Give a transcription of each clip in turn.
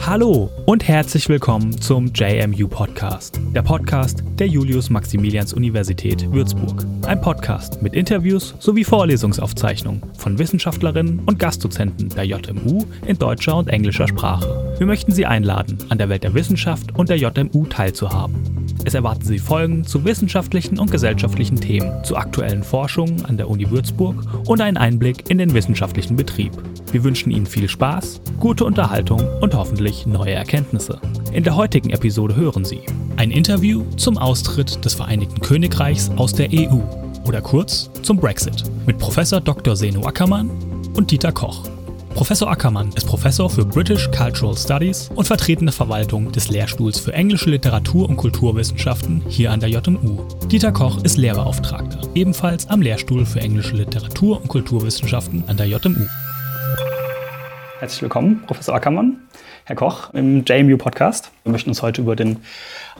Hallo und herzlich willkommen zum JMU Podcast, der Podcast der Julius-Maximilians-Universität Würzburg. Ein Podcast mit Interviews sowie Vorlesungsaufzeichnungen von Wissenschaftlerinnen und Gastdozenten der JMU in deutscher und englischer Sprache. Wir möchten Sie einladen, an der Welt der Wissenschaft und der JMU teilzuhaben. Es erwarten Sie Folgen zu wissenschaftlichen und gesellschaftlichen Themen, zu aktuellen Forschungen an der Uni Würzburg und einen Einblick in den wissenschaftlichen Betrieb. Wir wünschen Ihnen viel Spaß, gute Unterhaltung und hoffentlich neue Erkenntnisse. In der heutigen Episode hören Sie ein Interview zum Austritt des Vereinigten Königreichs aus der EU oder kurz zum Brexit mit Professor Dr. Seno Ackermann und Dieter Koch. Professor Ackermann ist Professor für British Cultural Studies und vertretende Verwaltung des Lehrstuhls für englische Literatur und Kulturwissenschaften hier an der JMU. Dieter Koch ist Lehrbeauftragter, ebenfalls am Lehrstuhl für englische Literatur und Kulturwissenschaften an der JMU. Herzlich willkommen, Professor Ackermann, Herr Koch, im JMU-Podcast. Wir möchten uns heute über den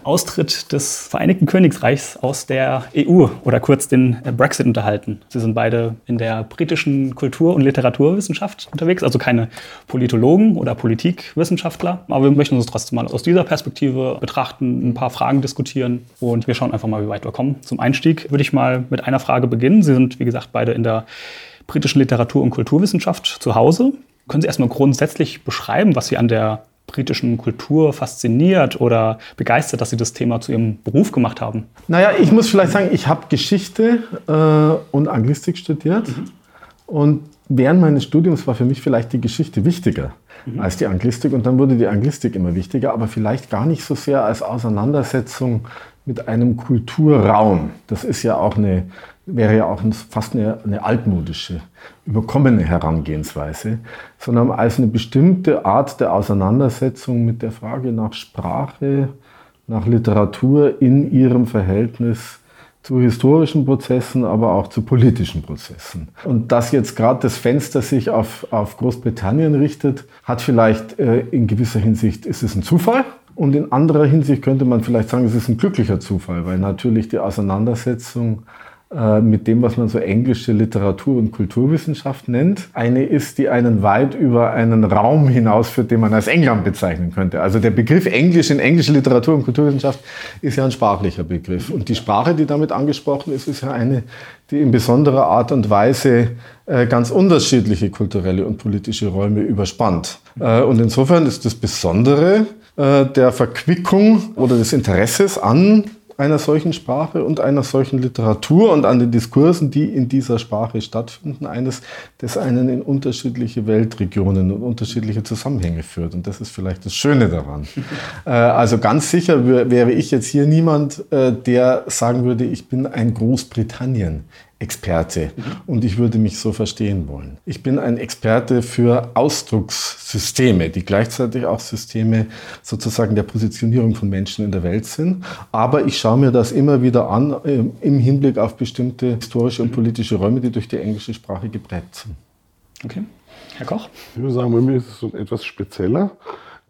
Austritt des Vereinigten Königreichs aus der EU oder kurz den Brexit unterhalten. Sie sind beide in der britischen Kultur- und Literaturwissenschaft unterwegs, also keine Politologen oder Politikwissenschaftler. Aber wir möchten uns trotzdem mal aus dieser Perspektive betrachten, ein paar Fragen diskutieren und wir schauen einfach mal, wie weit wir kommen. Zum Einstieg würde ich mal mit einer Frage beginnen. Sie sind, wie gesagt, beide in der britischen Literatur- und Kulturwissenschaft zu Hause. Können Sie erstmal grundsätzlich beschreiben, was Sie an der britischen Kultur fasziniert oder begeistert, dass Sie das Thema zu Ihrem Beruf gemacht haben? Naja, ich muss vielleicht sagen, ich habe Geschichte äh, und Anglistik studiert. Mhm. Und während meines Studiums war für mich vielleicht die Geschichte wichtiger mhm. als die Anglistik. Und dann wurde die Anglistik immer wichtiger, aber vielleicht gar nicht so sehr als Auseinandersetzung mit einem Kulturraum. Das ist ja auch eine, wäre ja auch fast eine, eine altmodische, überkommene Herangehensweise, sondern als eine bestimmte Art der Auseinandersetzung mit der Frage nach Sprache, nach Literatur in ihrem Verhältnis zu historischen Prozessen, aber auch zu politischen Prozessen. Und dass jetzt gerade das Fenster sich auf, auf Großbritannien richtet, hat vielleicht äh, in gewisser Hinsicht, ist es ein Zufall, und in anderer Hinsicht könnte man vielleicht sagen, es ist ein glücklicher Zufall, weil natürlich die Auseinandersetzung mit dem, was man so englische Literatur- und Kulturwissenschaft nennt, eine ist, die einen weit über einen Raum hinausführt, den man als England bezeichnen könnte. Also der Begriff Englisch in englische Literatur- und Kulturwissenschaft ist ja ein sprachlicher Begriff. Und die Sprache, die damit angesprochen ist, ist ja eine, die in besonderer Art und Weise äh, ganz unterschiedliche kulturelle und politische Räume überspannt. Äh, und insofern ist das Besondere, äh, der Verquickung oder des Interesses an einer solchen Sprache und einer solchen Literatur und an den Diskursen, die in dieser Sprache stattfinden, eines, das einen in unterschiedliche Weltregionen und unterschiedliche Zusammenhänge führt. Und das ist vielleicht das Schöne daran. Äh, also ganz sicher wäre ich jetzt hier niemand, äh, der sagen würde, ich bin ein Großbritannien. Experte und ich würde mich so verstehen wollen. Ich bin ein Experte für Ausdruckssysteme, die gleichzeitig auch Systeme sozusagen der Positionierung von Menschen in der Welt sind. Aber ich schaue mir das immer wieder an äh, im Hinblick auf bestimmte historische und politische Räume, die durch die englische Sprache geprägt sind. Okay. Herr Koch? Ich würde sagen, bei mir ist es so etwas spezieller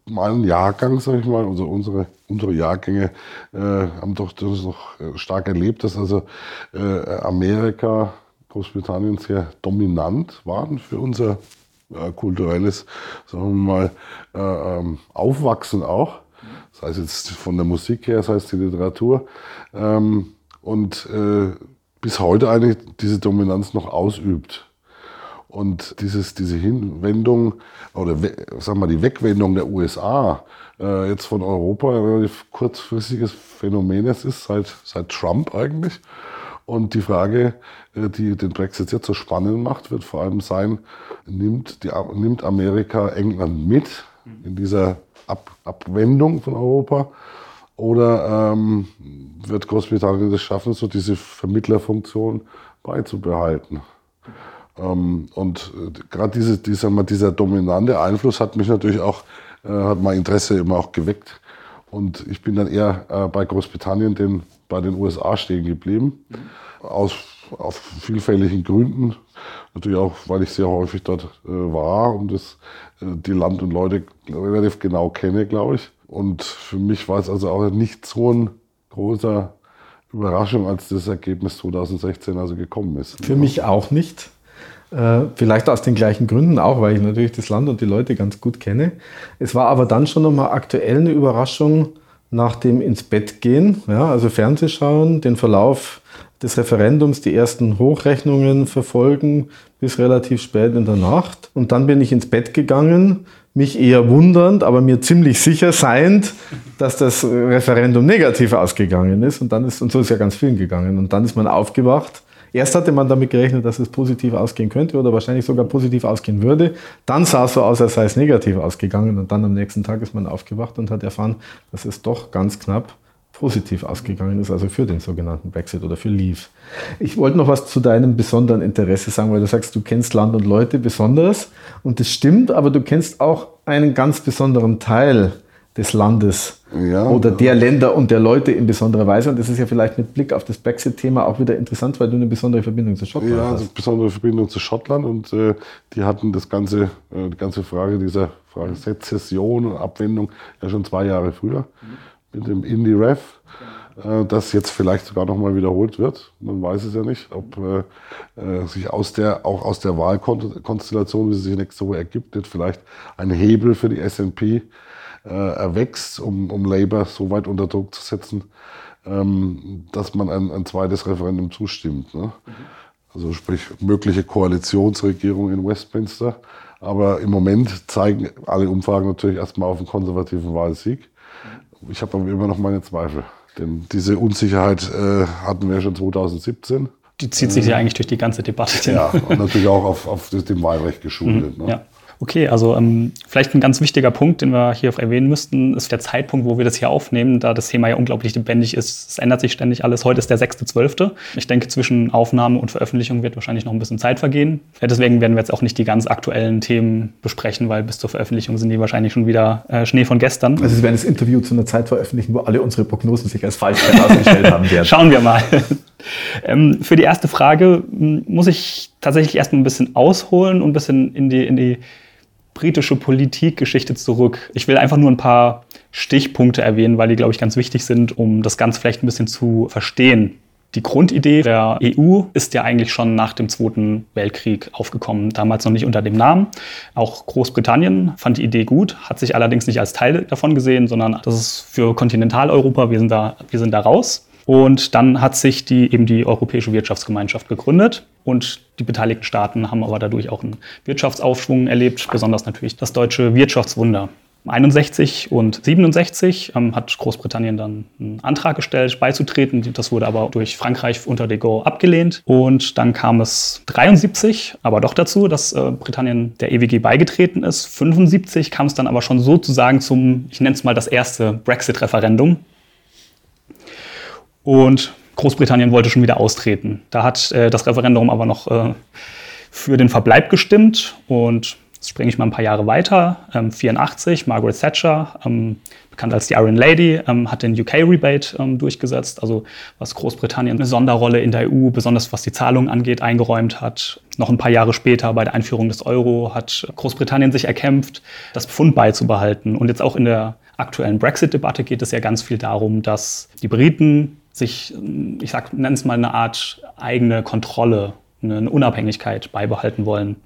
meinen Jahrgang, sage ich mal, also unsere, unsere Jahrgänge äh, haben doch das noch äh, stark erlebt, dass also äh, Amerika, Großbritannien sehr dominant waren für unser äh, kulturelles, sagen wir mal, äh, ähm, Aufwachsen auch. Das heißt jetzt von der Musik her, das heißt die Literatur. Ähm, und äh, bis heute eigentlich diese Dominanz noch ausübt. Und dieses, diese Hinwendung oder sagen wir die Wegwendung der USA äh, jetzt von Europa ein relativ kurzfristiges Phänomen es ist, seit, seit Trump eigentlich. Und die Frage, äh, die den Brexit jetzt so spannend macht, wird vor allem sein, nimmt, die, nimmt Amerika England mit in dieser Ab, Abwendung von Europa? Oder ähm, wird Großbritannien es schaffen, so diese Vermittlerfunktion beizubehalten? Ähm, und äh, gerade diese, dieser, dieser dominante Einfluss hat mich natürlich auch, äh, hat mein Interesse immer auch geweckt. Und ich bin dann eher äh, bei Großbritannien, den, bei den USA stehen geblieben. Mhm. Aus auf vielfältigen Gründen. Natürlich auch, weil ich sehr häufig dort äh, war und das, äh, die Land und Leute relativ genau kenne, glaube ich. Und für mich war es also auch nicht so ein großer Überraschung, als das Ergebnis 2016 also gekommen ist. Für mich auch nicht. Äh, vielleicht aus den gleichen Gründen auch, weil ich natürlich das Land und die Leute ganz gut kenne. Es war aber dann schon nochmal aktuell eine Überraschung nach dem ins Bett gehen, ja, also Fernsehschauen, den Verlauf des Referendums, die ersten Hochrechnungen verfolgen bis relativ spät in der Nacht. Und dann bin ich ins Bett gegangen, mich eher wundernd, aber mir ziemlich sicher seiend, dass das Referendum negativ ausgegangen ist. Und dann ist, und so ist ja ganz vielen gegangen. Und dann ist man aufgewacht. Erst hatte man damit gerechnet, dass es positiv ausgehen könnte oder wahrscheinlich sogar positiv ausgehen würde. Dann sah es so aus, als sei es negativ ausgegangen. Und dann am nächsten Tag ist man aufgewacht und hat erfahren, dass es doch ganz knapp positiv ausgegangen ist, also für den sogenannten Brexit oder für Leave. Ich wollte noch was zu deinem besonderen Interesse sagen, weil du sagst, du kennst Land und Leute besonders und das stimmt, aber du kennst auch einen ganz besonderen Teil des Landes ja, oder der Länder und der Leute in besonderer Weise. Und das ist ja vielleicht mit Blick auf das Brexit-Thema auch wieder interessant, weil du eine besondere Verbindung zu Schottland ja, hast. Ja, also besondere Verbindung zu Schottland und äh, die hatten das ganze, äh, die ganze Frage dieser Frage Sezession und Abwendung ja schon zwei Jahre früher. Mhm mit dem Indie-Ref, äh, das jetzt vielleicht sogar nochmal wiederholt wird. Man weiß es ja nicht, ob äh, äh, sich aus der, auch aus der Wahlkonstellation, wie sie sich nächste Woche ergibt, nicht vielleicht ein Hebel für die SNP äh, erwächst, um, um Labour so weit unter Druck zu setzen, ähm, dass man ein, ein zweites Referendum zustimmt. Ne? Mhm. Also sprich mögliche Koalitionsregierung in Westminster. Aber im Moment zeigen alle Umfragen natürlich erstmal auf einen konservativen Wahlsieg. Ich habe aber immer noch meine Zweifel. Denn diese Unsicherheit äh, hatten wir schon 2017. Die zieht sich ja eigentlich durch die ganze Debatte. Ja, und natürlich auch auf, auf dem Wahlrecht geschuldet. Mhm, ne? Ja. Okay, also ähm, vielleicht ein ganz wichtiger Punkt, den wir hier erwähnen müssten, ist der Zeitpunkt, wo wir das hier aufnehmen, da das Thema ja unglaublich lebendig ist. Es ändert sich ständig alles. Heute ist der 6.12. Ich denke, zwischen Aufnahme und Veröffentlichung wird wahrscheinlich noch ein bisschen Zeit vergehen. Deswegen werden wir jetzt auch nicht die ganz aktuellen Themen besprechen, weil bis zur Veröffentlichung sind die wahrscheinlich schon wieder äh, Schnee von gestern. Also Sie werden das Interview zu einer Zeit veröffentlichen, wo alle unsere Prognosen sich als falsch herausgestellt haben werden. Schauen wir mal. ähm, für die erste Frage muss ich tatsächlich erst mal ein bisschen ausholen und ein bisschen in die, in die britische Politikgeschichte zurück. Ich will einfach nur ein paar Stichpunkte erwähnen, weil die, glaube ich, ganz wichtig sind, um das Ganze vielleicht ein bisschen zu verstehen. Die Grundidee der EU ist ja eigentlich schon nach dem Zweiten Weltkrieg aufgekommen, damals noch nicht unter dem Namen. Auch Großbritannien fand die Idee gut, hat sich allerdings nicht als Teil davon gesehen, sondern das ist für Kontinentaleuropa, wir sind da, wir sind da raus. Und dann hat sich die, eben die Europäische Wirtschaftsgemeinschaft gegründet und die beteiligten Staaten haben aber dadurch auch einen Wirtschaftsaufschwung erlebt, besonders natürlich das deutsche Wirtschaftswunder. 61 und 67 ähm, hat Großbritannien dann einen Antrag gestellt, beizutreten. Das wurde aber durch Frankreich unter de Gaulle abgelehnt. Und dann kam es 73 aber doch dazu, dass äh, Britannien der EWG beigetreten ist. 75 kam es dann aber schon sozusagen zum, ich nenne es mal das erste Brexit-Referendum. Und Großbritannien wollte schon wieder austreten. Da hat äh, das Referendum aber noch äh, für den Verbleib gestimmt. Und jetzt springe ich mal ein paar Jahre weiter. Ähm, 84, Margaret Thatcher, ähm, bekannt als die Iron Lady, ähm, hat den UK-Rebate ähm, durchgesetzt, also was Großbritannien eine Sonderrolle in der EU, besonders was die Zahlungen angeht, eingeräumt hat. Noch ein paar Jahre später bei der Einführung des Euro hat Großbritannien sich erkämpft, das Pfund beizubehalten. Und jetzt auch in der aktuellen Brexit-Debatte geht es ja ganz viel darum, dass die Briten sich, ich sag, nenne es mal eine Art eigene Kontrolle, eine Unabhängigkeit beibehalten wollen.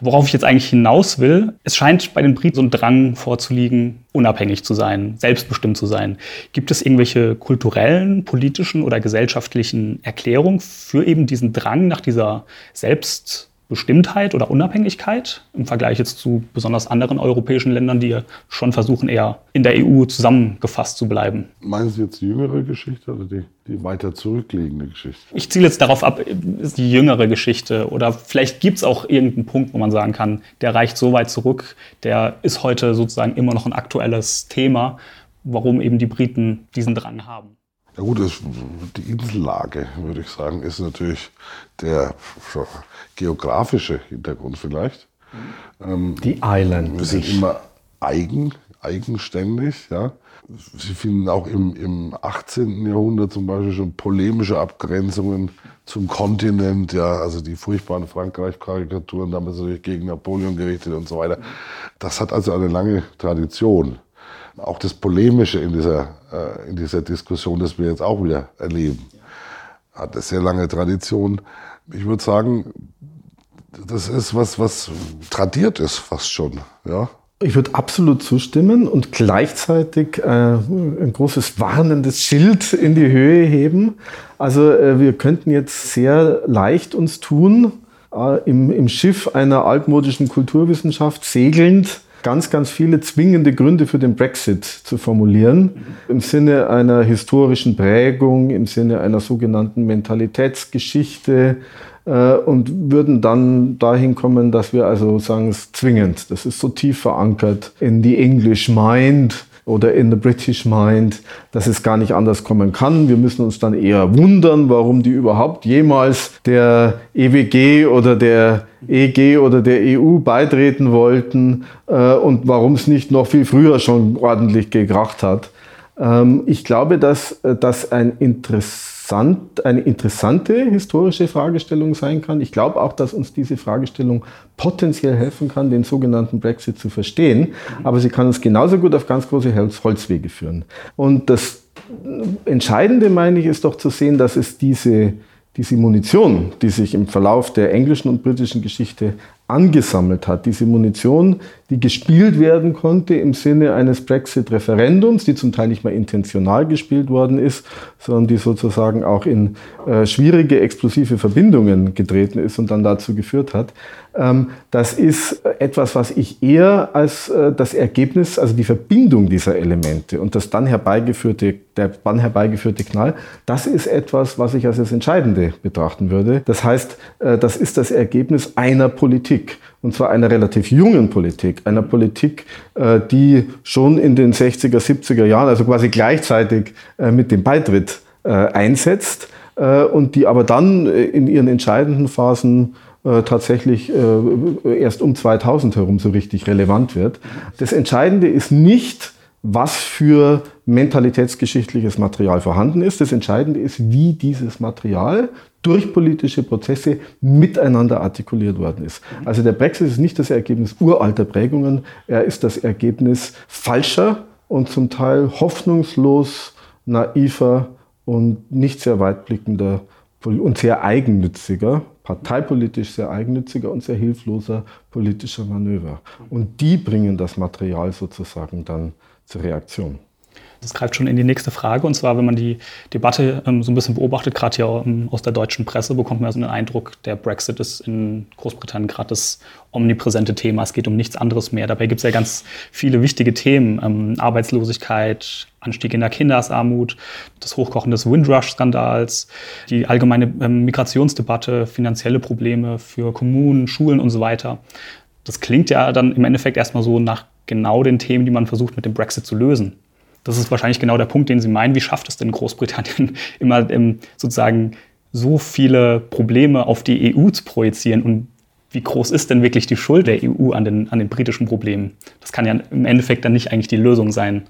Worauf ich jetzt eigentlich hinaus will, es scheint bei den Briten so ein Drang vorzuliegen, unabhängig zu sein, selbstbestimmt zu sein. Gibt es irgendwelche kulturellen, politischen oder gesellschaftlichen Erklärungen für eben diesen Drang nach dieser Selbst Bestimmtheit oder Unabhängigkeit im Vergleich jetzt zu besonders anderen europäischen Ländern, die schon versuchen, eher in der EU zusammengefasst zu bleiben. Meinen Sie jetzt die jüngere Geschichte oder die, die weiter zurückliegende Geschichte? Ich ziele jetzt darauf ab, ist die jüngere Geschichte oder vielleicht gibt es auch irgendeinen Punkt, wo man sagen kann, der reicht so weit zurück, der ist heute sozusagen immer noch ein aktuelles Thema, warum eben die Briten diesen Drang haben. Ja gut, das, die Insellage, würde ich sagen, ist natürlich der geografische Hintergrund vielleicht. Ähm, die Island. Wir sind immer eigen, eigenständig. Ja. Sie finden auch im, im 18. Jahrhundert zum Beispiel schon polemische Abgrenzungen zum Kontinent, ja, also die furchtbaren Frankreich-Karikaturen, damals natürlich gegen Napoleon gerichtet und so weiter. Das hat also eine lange Tradition auch das Polemische in dieser, äh, in dieser Diskussion, das wir jetzt auch wieder erleben. hat eine sehr lange Tradition. Ich würde sagen, das ist was, was tradiert ist fast schon. Ja? Ich würde absolut zustimmen und gleichzeitig äh, ein großes warnendes Schild in die Höhe heben. Also äh, wir könnten jetzt sehr leicht uns tun, äh, im, im Schiff einer altmodischen Kulturwissenschaft segelnd, ganz, ganz viele zwingende Gründe für den Brexit zu formulieren. Im Sinne einer historischen Prägung, im Sinne einer sogenannten Mentalitätsgeschichte, äh, und würden dann dahin kommen, dass wir also sagen, es ist zwingend. Das ist so tief verankert in die English Mind oder in the British Mind, dass es gar nicht anders kommen kann. Wir müssen uns dann eher wundern, warum die überhaupt jemals der EWG oder der EG oder der EU beitreten wollten äh, und warum es nicht noch viel früher schon ordentlich gekracht hat. Ähm, ich glaube, dass äh, das ein interessantes interessant, eine interessante historische Fragestellung sein kann. Ich glaube auch, dass uns diese Fragestellung potenziell helfen kann, den sogenannten Brexit zu verstehen. Aber sie kann uns genauso gut auf ganz große Holzwege führen. Und das Entscheidende, meine ich, ist doch zu sehen, dass es diese diese Munition, die sich im Verlauf der englischen und britischen Geschichte angesammelt hat, diese Munition, die gespielt werden konnte im Sinne eines Brexit-Referendums, die zum Teil nicht mal intentional gespielt worden ist, sondern die sozusagen auch in äh, schwierige, explosive Verbindungen getreten ist und dann dazu geführt hat. Ähm, das ist etwas, was ich eher als äh, das Ergebnis, also die Verbindung dieser Elemente und das dann herbeigeführte, der dann herbeigeführte Knall, das ist etwas, was ich als das Entscheidende betrachten würde. Das heißt, äh, das ist das Ergebnis einer Politik und zwar einer relativ jungen Politik, einer Politik, äh, die schon in den 60er, 70er Jahren, also quasi gleichzeitig äh, mit dem Beitritt äh, einsetzt und die aber dann in ihren entscheidenden Phasen tatsächlich erst um 2000 herum so richtig relevant wird. Das Entscheidende ist nicht, was für mentalitätsgeschichtliches Material vorhanden ist. Das Entscheidende ist, wie dieses Material durch politische Prozesse miteinander artikuliert worden ist. Also der Brexit ist nicht das Ergebnis uralter Prägungen, er ist das Ergebnis falscher und zum Teil hoffnungslos naiver und nicht sehr weitblickender und sehr eigennütziger, parteipolitisch sehr eigennütziger und sehr hilfloser politischer Manöver. Und die bringen das Material sozusagen dann zur Reaktion. Das greift schon in die nächste Frage. Und zwar, wenn man die Debatte ähm, so ein bisschen beobachtet, gerade hier ähm, aus der deutschen Presse, bekommt man so den Eindruck, der Brexit ist in Großbritannien gerade das omnipräsente Thema. Es geht um nichts anderes mehr. Dabei gibt es ja ganz viele wichtige Themen. Ähm, Arbeitslosigkeit, Anstieg in der Kindersarmut, das Hochkochen des Windrush-Skandals, die allgemeine ähm, Migrationsdebatte, finanzielle Probleme für Kommunen, Schulen und so weiter. Das klingt ja dann im Endeffekt erstmal so nach genau den Themen, die man versucht mit dem Brexit zu lösen. Das ist wahrscheinlich genau der Punkt, den Sie meinen. Wie schafft es denn Großbritannien immer ähm, sozusagen so viele Probleme auf die EU zu projizieren und wie groß ist denn wirklich die Schuld der EU an den, an den britischen Problemen? Das kann ja im Endeffekt dann nicht eigentlich die Lösung sein.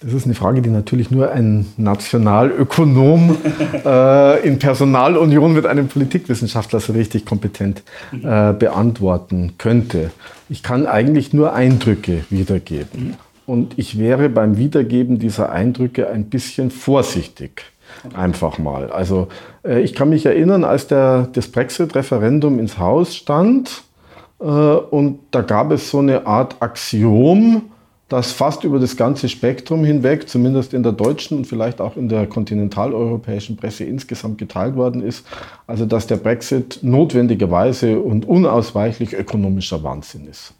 Das ist eine Frage, die natürlich nur ein Nationalökonom äh, in Personalunion mit einem Politikwissenschaftler so richtig kompetent äh, beantworten könnte. Ich kann eigentlich nur Eindrücke wiedergeben. Und ich wäre beim Wiedergeben dieser Eindrücke ein bisschen vorsichtig. Einfach mal. Also äh, ich kann mich erinnern, als der, das Brexit-Referendum ins Haus stand äh, und da gab es so eine Art Axiom, das fast über das ganze Spektrum hinweg, zumindest in der deutschen und vielleicht auch in der kontinentaleuropäischen Presse insgesamt geteilt worden ist. Also dass der Brexit notwendigerweise und unausweichlich ökonomischer Wahnsinn ist.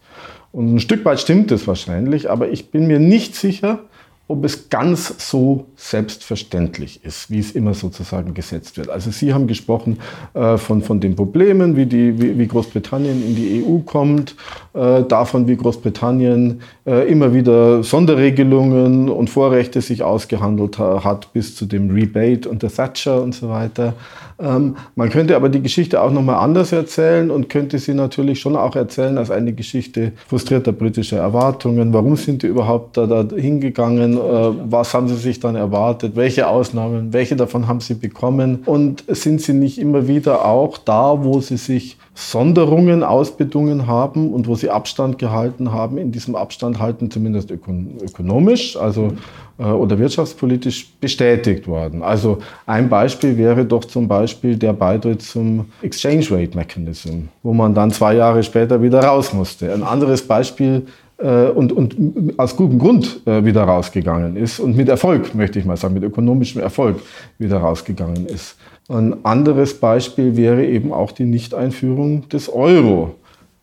Und ein Stück weit stimmt es wahrscheinlich, aber ich bin mir nicht sicher, ob es ganz so selbstverständlich ist, wie es immer sozusagen gesetzt wird. Also Sie haben gesprochen äh, von, von den Problemen, wie, die, wie, wie Großbritannien in die EU kommt, äh, davon, wie Großbritannien äh, immer wieder Sonderregelungen und Vorrechte sich ausgehandelt ha hat, bis zu dem Rebate und der Thatcher und so weiter. Ähm, man könnte aber die Geschichte auch nochmal anders erzählen und könnte sie natürlich schon auch erzählen als eine Geschichte frustrierter britischer Erwartungen. Warum sind die überhaupt da, da hingegangen? äh, was haben Sie sich dann erwartet, welche Ausnahmen, welche davon haben Sie bekommen und sind Sie nicht immer wieder auch da, wo Sie sich Sonderungen ausbedungen haben und wo sie Abstand gehalten haben, in diesem Abstand halten zumindest ökonomisch also, oder wirtschaftspolitisch bestätigt worden. Also ein Beispiel wäre doch zum Beispiel der Beitritt zum Exchange Rate Mechanism, wo man dann zwei Jahre später wieder raus musste. Ein anderes Beispiel äh, und, und aus gutem Grund äh, wieder rausgegangen ist und mit Erfolg, möchte ich mal sagen, mit ökonomischem Erfolg wieder rausgegangen ist. Ein anderes Beispiel wäre eben auch die Nichteinführung des Euro,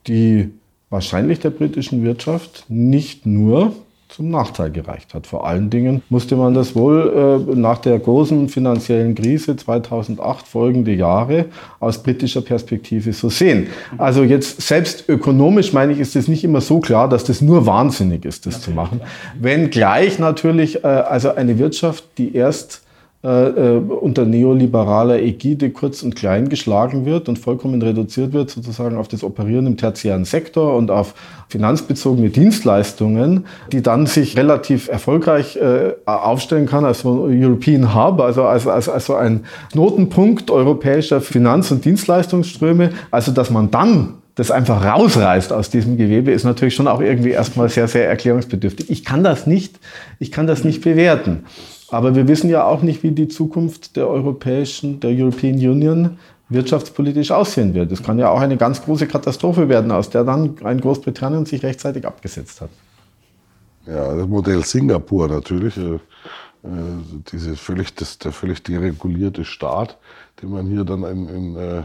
die wahrscheinlich der britischen Wirtschaft nicht nur zum Nachteil gereicht hat. Vor allen Dingen musste man das wohl äh, nach der großen finanziellen Krise 2008 folgende Jahre aus britischer Perspektive so sehen. Also jetzt selbst ökonomisch meine ich, ist es nicht immer so klar, dass das nur wahnsinnig ist, das zu machen. Wenngleich natürlich äh, also eine Wirtschaft, die erst äh, äh, unter neoliberaler Ägide kurz und klein geschlagen wird und vollkommen reduziert wird sozusagen auf das Operieren im tertiären Sektor und auf finanzbezogene Dienstleistungen, die dann sich relativ erfolgreich äh, aufstellen kann als so European Hub, also als, als, als so ein Knotenpunkt europäischer Finanz- und Dienstleistungsströme. Also dass man dann das einfach rausreißt aus diesem Gewebe, ist natürlich schon auch irgendwie erstmal sehr, sehr erklärungsbedürftig. Ich kann das nicht, ich kann das nicht bewerten. Aber wir wissen ja auch nicht, wie die Zukunft der europäischen, der European Union wirtschaftspolitisch aussehen wird. Es kann ja auch eine ganz große Katastrophe werden, aus der dann ein Großbritannien sich rechtzeitig abgesetzt hat. Ja, das Modell Singapur natürlich. Äh, äh, völlig, das, der völlig deregulierte Staat, den man hier dann in, in äh,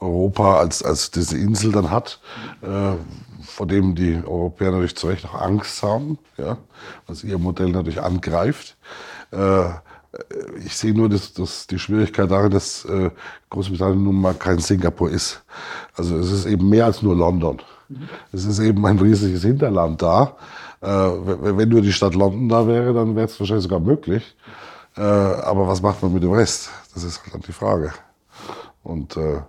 Europa als, als diese Insel dann hat, äh, vor dem die Europäer natürlich zu Recht auch Angst haben, ja, was ihr Modell natürlich angreift. Äh, ich sehe nur das, das, die Schwierigkeit darin, dass äh, Großbritannien nun mal kein Singapur ist. Also es ist eben mehr als nur London. Mhm. Es ist eben ein riesiges Hinterland da. Äh, wenn nur die Stadt London da wäre, dann wäre es wahrscheinlich sogar möglich. Äh, aber was macht man mit dem Rest? Das ist halt die Frage. Und äh,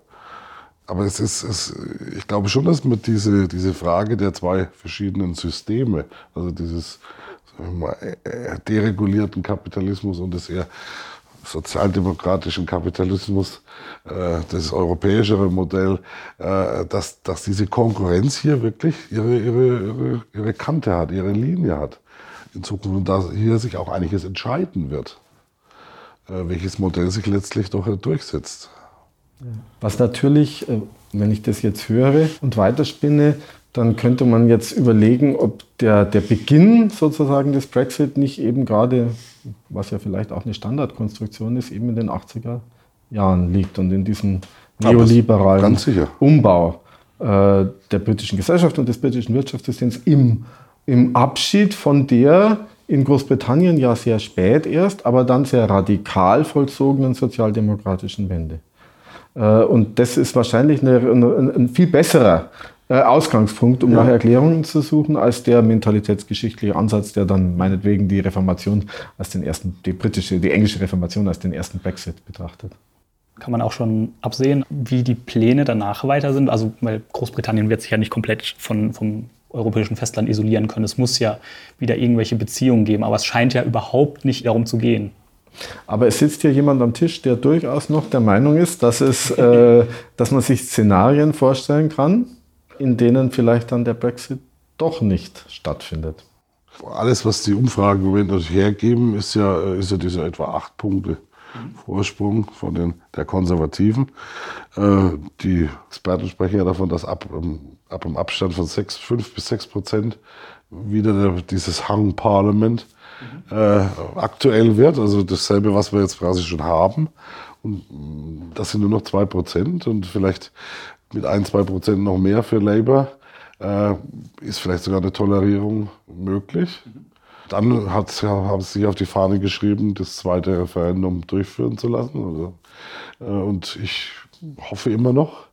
aber es ist, es, ich glaube schon, dass man diese, diese Frage der zwei verschiedenen Systeme, also dieses deregulierten Kapitalismus und des eher sozialdemokratischen Kapitalismus, äh, das europäischere Modell, äh, dass, dass diese Konkurrenz hier wirklich ihre, ihre, ihre, ihre Kante hat, ihre Linie hat in Zukunft und da hier sich auch einiges entscheiden wird, äh, welches Modell sich letztlich doch durchsetzt. Was natürlich, wenn ich das jetzt höre und weiterspinne, dann könnte man jetzt überlegen, ob der, der Beginn sozusagen des Brexit nicht eben gerade, was ja vielleicht auch eine Standardkonstruktion ist, eben in den 80er Jahren liegt und in diesem neoliberalen Umbau äh, der britischen Gesellschaft und des britischen Wirtschaftssystems im, im Abschied von der in Großbritannien ja sehr spät erst, aber dann sehr radikal vollzogenen sozialdemokratischen Wende. Äh, und das ist wahrscheinlich eine, ein, ein viel besserer Ausgangspunkt, um ja. nach Erklärungen zu suchen, als der mentalitätsgeschichtliche Ansatz, der dann meinetwegen die Reformation als den ersten, die britische, die englische Reformation als den ersten Brexit betrachtet. Kann man auch schon absehen, wie die Pläne danach weiter sind? Also, weil Großbritannien wird sich ja nicht komplett von, vom europäischen Festland isolieren können. Es muss ja wieder irgendwelche Beziehungen geben, aber es scheint ja überhaupt nicht darum zu gehen. Aber es sitzt hier jemand am Tisch, der durchaus noch der Meinung ist, dass, es, äh, dass man sich Szenarien vorstellen kann, in denen vielleicht dann der Brexit doch nicht stattfindet. Alles, was die Umfragen im Moment hergeben, ist ja, ist ja dieser etwa acht Punkte Vorsprung von den, der Konservativen. Äh, die Experten sprechen ja davon, dass ab, ähm, ab einem Abstand von sechs, fünf bis sechs Prozent wieder der, dieses Hung Parliament äh, aktuell wird. Also dasselbe, was wir jetzt quasi schon haben. Und mm, das sind nur noch zwei Prozent und vielleicht mit ein, zwei Prozent noch mehr für Labour, äh, ist vielleicht sogar eine Tolerierung möglich. Dann hat, haben sie sich auf die Fahne geschrieben, das zweite Referendum durchführen zu lassen. Also, äh, und ich hoffe immer noch,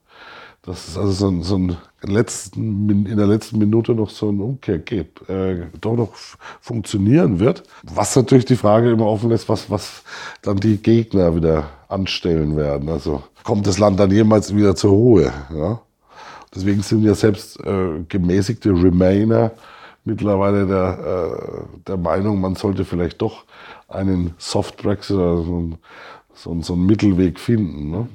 dass es also so ein, so ein letzten, in der letzten Minute noch so ein Umkehr gibt, äh, doch noch funktionieren wird. Was natürlich die Frage immer offen lässt, was, was dann die Gegner wieder anstellen werden. Also kommt das Land dann jemals wieder zur Ruhe? Ja? Deswegen sind ja selbst äh, gemäßigte Remainer mittlerweile der, äh, der Meinung, man sollte vielleicht doch einen Soft Brexit, also so, ein, so, so einen Mittelweg finden. Ne?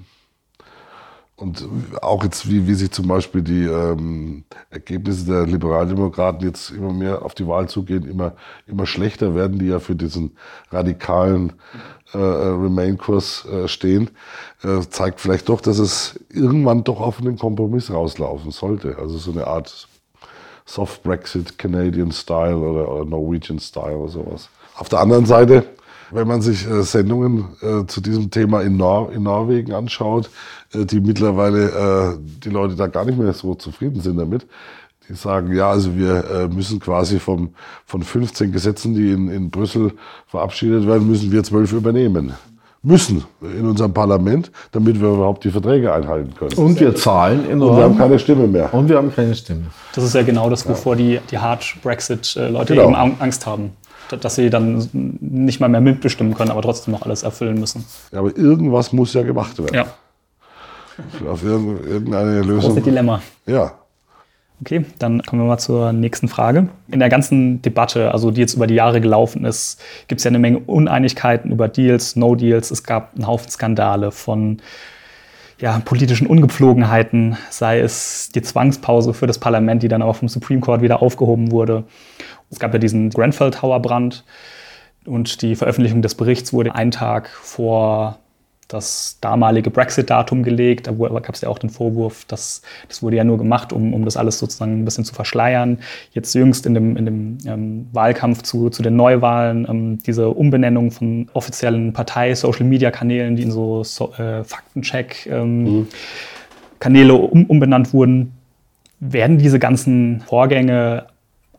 Und auch jetzt, wie, wie sich zum Beispiel die ähm, Ergebnisse der Liberaldemokraten jetzt immer mehr auf die Wahl zugehen, immer, immer schlechter werden, die ja für diesen radikalen äh, Remain-Kurs äh, stehen, äh, zeigt vielleicht doch, dass es irgendwann doch auf einen Kompromiss rauslaufen sollte. Also so eine Art Soft Brexit, Canadian Style oder, oder Norwegian Style oder sowas. Auf der anderen Seite wenn man sich äh, Sendungen äh, zu diesem Thema in, Nor in Norwegen anschaut, äh, die mittlerweile äh, die Leute da gar nicht mehr so zufrieden sind damit, sagen, ja, also wir äh, müssen quasi vom, von 15 Gesetzen, die in, in Brüssel verabschiedet werden, müssen wir zwölf übernehmen müssen in unserem Parlament, damit wir überhaupt die Verträge einhalten können. Und wir zahlen enorm. Und wir haben keine Stimme mehr. Und wir haben keine Stimme. Das ist ja genau das, wovor ja. die, die Hard-Brexit-Leute genau. eben Angst haben dass sie dann nicht mal mehr mitbestimmen können, aber trotzdem noch alles erfüllen müssen. Ja, aber irgendwas muss ja gemacht werden. Ja. Auf irgendeine Lösung. Große Dilemma. Ja. Okay, dann kommen wir mal zur nächsten Frage. In der ganzen Debatte, also die jetzt über die Jahre gelaufen ist, gibt es ja eine Menge Uneinigkeiten über Deals, No-Deals. Es gab einen Haufen Skandale von ja, politischen Ungepflogenheiten, sei es die Zwangspause für das Parlament, die dann auch vom Supreme Court wieder aufgehoben wurde. Es gab ja diesen Grenfell Tower Brand und die Veröffentlichung des Berichts wurde einen Tag vor das damalige Brexit-Datum gelegt. Da gab es ja auch den Vorwurf, dass das wurde ja nur gemacht, um, um das alles sozusagen ein bisschen zu verschleiern. Jetzt jüngst in dem, in dem ähm, Wahlkampf zu, zu den Neuwahlen ähm, diese Umbenennung von offiziellen Partei-Social-Media-Kanälen, die in so, so äh, Faktencheck-Kanäle ähm, mhm. um, umbenannt wurden. Werden diese ganzen Vorgänge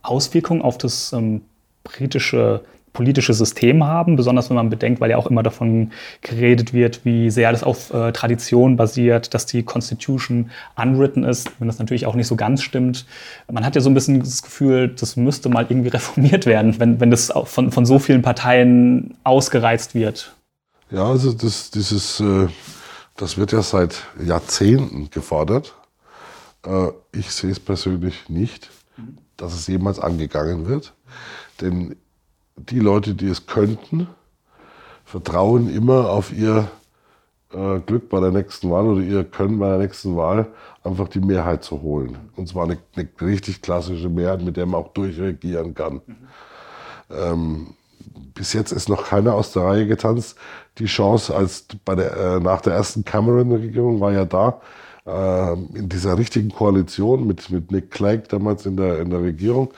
Auswirkungen auf das ähm, britische politische System haben, besonders wenn man bedenkt, weil ja auch immer davon geredet wird, wie sehr das auf äh, Tradition basiert, dass die Constitution unwritten ist, wenn das natürlich auch nicht so ganz stimmt. Man hat ja so ein bisschen das Gefühl, das müsste mal irgendwie reformiert werden, wenn, wenn das von, von so vielen Parteien ausgereizt wird. Ja, also das, dieses, äh, das wird ja seit Jahrzehnten gefordert. Äh, ich sehe es persönlich nicht dass es jemals angegangen wird. Denn die Leute, die es könnten, vertrauen immer auf ihr äh, Glück bei der nächsten Wahl oder ihr Können bei der nächsten Wahl, einfach die Mehrheit zu holen. Und zwar eine, eine richtig klassische Mehrheit, mit der man auch durchregieren kann. Mhm. Ähm, bis jetzt ist noch keiner aus der Reihe getanzt. Die Chance als bei der, äh, nach der ersten Cameron-Regierung war ja da, äh, in dieser richtigen Koalition mit, mit Nick Clegg damals in der, in der Regierung,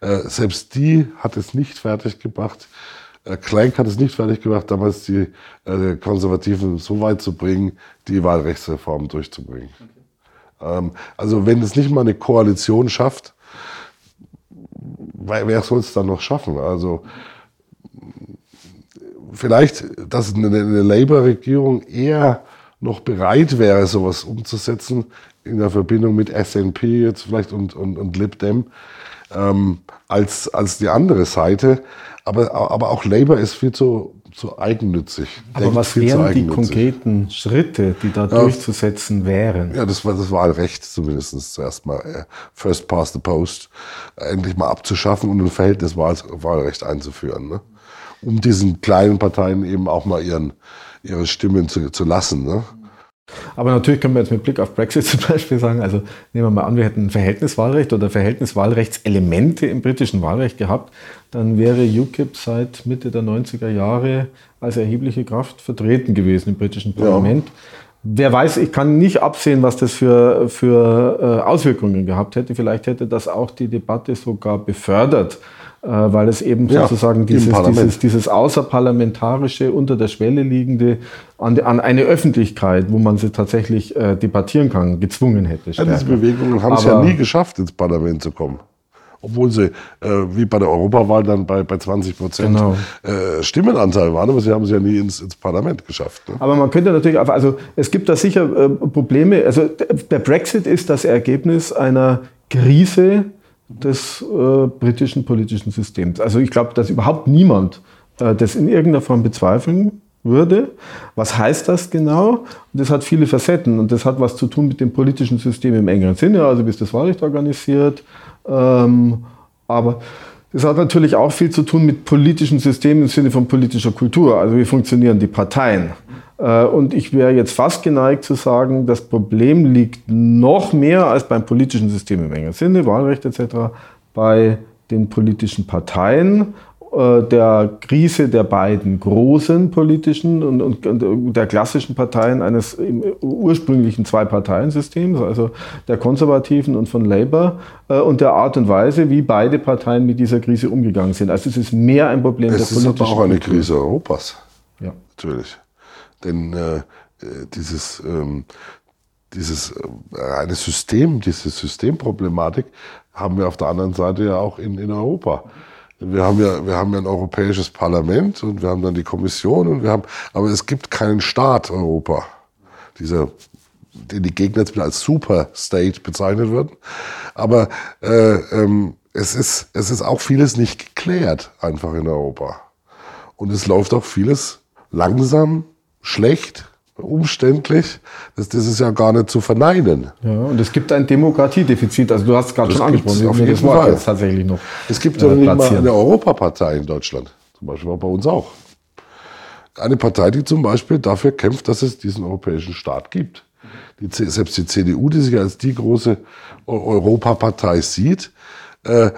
äh, selbst die hat es nicht fertiggebracht, äh, Clegg hat es nicht fertiggebracht, damals die äh, Konservativen so weit zu bringen, die Wahlrechtsreform durchzubringen. Okay. Ähm, also wenn es nicht mal eine Koalition schafft, wer, wer soll es dann noch schaffen? Also vielleicht, dass eine, eine Labour-Regierung eher noch bereit wäre, sowas umzusetzen, in der Verbindung mit SNP jetzt vielleicht und, und, und Lib Dem, ähm, als, als die andere Seite. Aber, aber auch Labour ist viel zu, zu eigennützig. Aber was wären die konkreten Schritte, die da ja, durchzusetzen wären? Ja, das war das Wahlrecht zumindest zuerst mal. Äh, first past the post, endlich mal abzuschaffen und ein Verhältniswahlrecht einzuführen. Ne? Um diesen kleinen Parteien eben auch mal ihren, ihre Stimmen zu, zu lassen. Ne? Aber natürlich können wir jetzt mit Blick auf Brexit zum Beispiel sagen, also nehmen wir mal an, wir hätten ein Verhältniswahlrecht oder Verhältniswahlrechtselemente im britischen Wahlrecht gehabt, dann wäre UKIP seit Mitte der 90er Jahre als erhebliche Kraft vertreten gewesen im britischen Parlament. Ja. Wer weiß, ich kann nicht absehen, was das für, für äh, Auswirkungen gehabt hätte. Vielleicht hätte das auch die Debatte sogar befördert weil es eben ja, sozusagen dieses, dieses, dieses außerparlamentarische, unter der Schwelle liegende an, an eine Öffentlichkeit, wo man sie tatsächlich äh, debattieren kann, gezwungen hätte. Ja, diese Bewegungen haben es ja nie geschafft, ins Parlament zu kommen obwohl sie äh, wie bei der Europawahl dann bei, bei 20 Prozent genau. äh, Stimmenanteil waren, aber sie haben es ja nie ins, ins Parlament geschafft. Ne? Aber man könnte natürlich, also es gibt da sicher äh, Probleme. Also der Brexit ist das Ergebnis einer Krise des äh, britischen politischen Systems. Also ich glaube, dass überhaupt niemand äh, das in irgendeiner Form bezweifeln würde. Was heißt das genau? Und das hat viele Facetten und das hat was zu tun mit dem politischen System im engeren Sinne, also wie ist das Wahlrecht organisiert, ähm, Aber das hat natürlich auch viel zu tun mit politischen Systemen im Sinne von politischer Kultur. Also wie funktionieren die Parteien? Äh, und ich wäre jetzt fast geneigt zu sagen, das Problem liegt noch mehr als beim politischen System im engen Sinne, Wahlrecht etc., bei den politischen Parteien der Krise der beiden großen politischen und, und, und, der klassischen Parteien eines ursprünglichen Zwei-Parteien-Systems, also der Konservativen und von Labour, äh, und der Art und Weise, wie beide Parteien mit dieser Krise umgegangen sind. Also es ist mehr ein Problem es der politischen Es ist aber auch eine Krise Europas. Ja. Natürlich. Denn äh, dieses, ähm, dieses äh, eine System, diese Systemproblematik haben wir auf der anderen Seite ja auch in, in Europa. Wir haben ja, wir haben ja ein europäisches Parlament und wir haben dann die Kommission und wir haben, aber es gibt keinen Staat Europa. Dieser, den die Gegner als Superstate bezeichnet würden. Aber äh, ähm, es, ist, es ist auch vieles nicht geklärt einfach in Europa. Und es läuft auch vieles langsam, schlecht, umständlich. Das, das ist ja gar nicht zu verneinen. Ja, und es gibt ein Demokratiedefizit. Also du hast es gerade schon angesprochen. Auf jeden Fall. Jetzt tatsächlich noch. Es gibt ja äh, nicht mal eine Europapartei in Deutschland. Zum Beispiel auch bei uns auch. Eine Partei, die zum Beispiel dafür kämpft, dass es diesen europäischen Staat gibt. Die, selbst die CDU, die sich als die große Europapartei sieht, äh,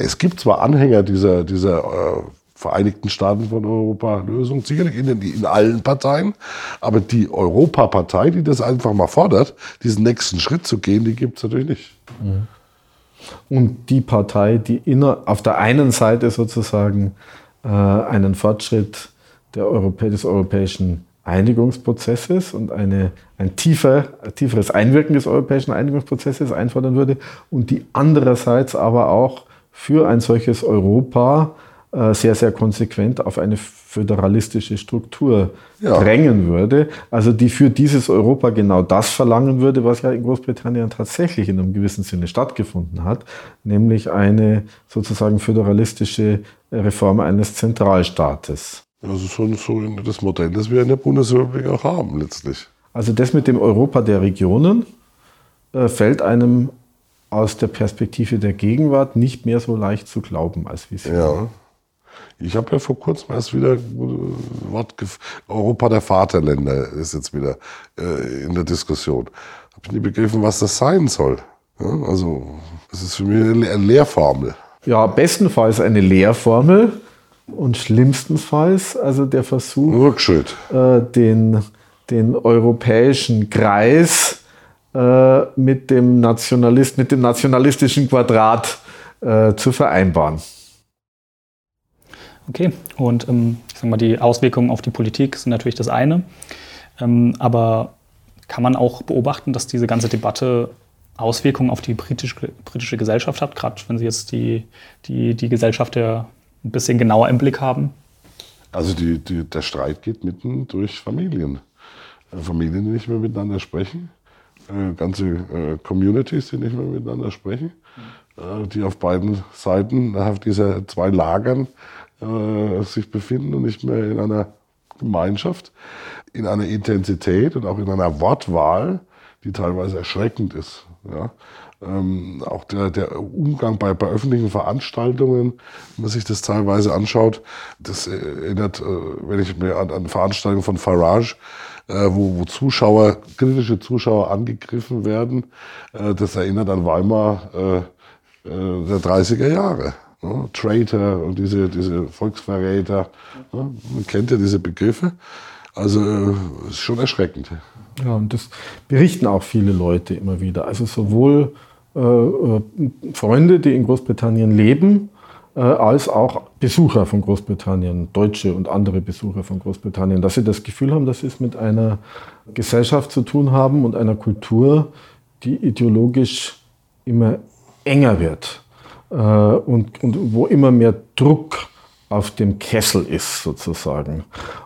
es gibt zwar Anhänger dieser, dieser äh, Vereinigten Staaten von Europa Lösung, sicherlich in, in allen Parteien. Aber die Europapartei, die das einfach mal fordert, diesen nächsten Schritt zu gehen, die gibt es natürlich nicht. Und die Partei, die inner, auf der einen Seite sozusagen äh, einen Fortschritt der Europä des europäischen Einigungsprozesses und eine, ein tiefer, tieferes Einwirken des europäischen Einigungsprozesses einfordern würde und die andererseits aber auch für ein solches Europa sehr, sehr konsequent auf eine föderalistische Struktur ja. drängen würde. Also die für dieses Europa genau das verlangen würde, was ja in Großbritannien tatsächlich in einem gewissen Sinne stattgefunden hat, nämlich eine sozusagen föderalistische Reform eines Zentralstaates. Also schon so das Modell, das wir in der Bundesrepublik auch haben letztlich. Also das mit dem Europa der Regionen äh, fällt einem aus der Perspektive der Gegenwart nicht mehr so leicht zu glauben, als wie es ja. war. Ich habe ja vor kurzem erst wieder Wort Europa der Vaterländer ist jetzt wieder äh, in der Diskussion. Habe ich nie begriffen, was das sein soll. Ja, also das ist für mich eine Lehrformel. Ja, bestenfalls eine Lehrformel und schlimmstenfalls also der Versuch, Rückschritt. Äh, den, den europäischen Kreis äh, mit, dem Nationalist, mit dem nationalistischen Quadrat äh, zu vereinbaren. Okay, und ähm, ich sag mal, die Auswirkungen auf die Politik sind natürlich das eine. Ähm, aber kann man auch beobachten, dass diese ganze Debatte Auswirkungen auf die britische, britische Gesellschaft hat, gerade wenn Sie jetzt die, die, die Gesellschaft ja ein bisschen genauer im Blick haben? Also die, die, der Streit geht mitten durch Familien. Äh, Familien, die nicht mehr miteinander sprechen, äh, ganze äh, Communities, die nicht mehr miteinander sprechen, die auf beiden Seiten auf dieser zwei Lagern äh, sich befinden und nicht mehr in einer Gemeinschaft, in einer Intensität und auch in einer Wortwahl, die teilweise erschreckend ist. Ja. Ähm, auch der, der Umgang bei, bei öffentlichen Veranstaltungen, wenn man sich das teilweise anschaut, das erinnert, äh, wenn ich mir an, an Veranstaltungen von Farage, äh, wo, wo Zuschauer, kritische Zuschauer angegriffen werden, äh, das erinnert an Weimar äh, äh der 30er Jahre. Ne? Traitor und diese, diese Volksverräter. Ne? Man kennt ja diese Begriffe. Also äh, ist schon erschreckend. Ja, und das berichten auch viele Leute immer wieder. Also sowohl äh, äh Freunde, die in Großbritannien leben, äh, als auch Besucher von Großbritannien, Deutsche und andere Besucher von Großbritannien, dass sie das Gefühl haben, dass sie es mit einer Gesellschaft zu tun haben und einer Kultur, die ideologisch immer enger wird. Äh, und, und wo immer mehr Druck auf dem Kessel ist sozusagen.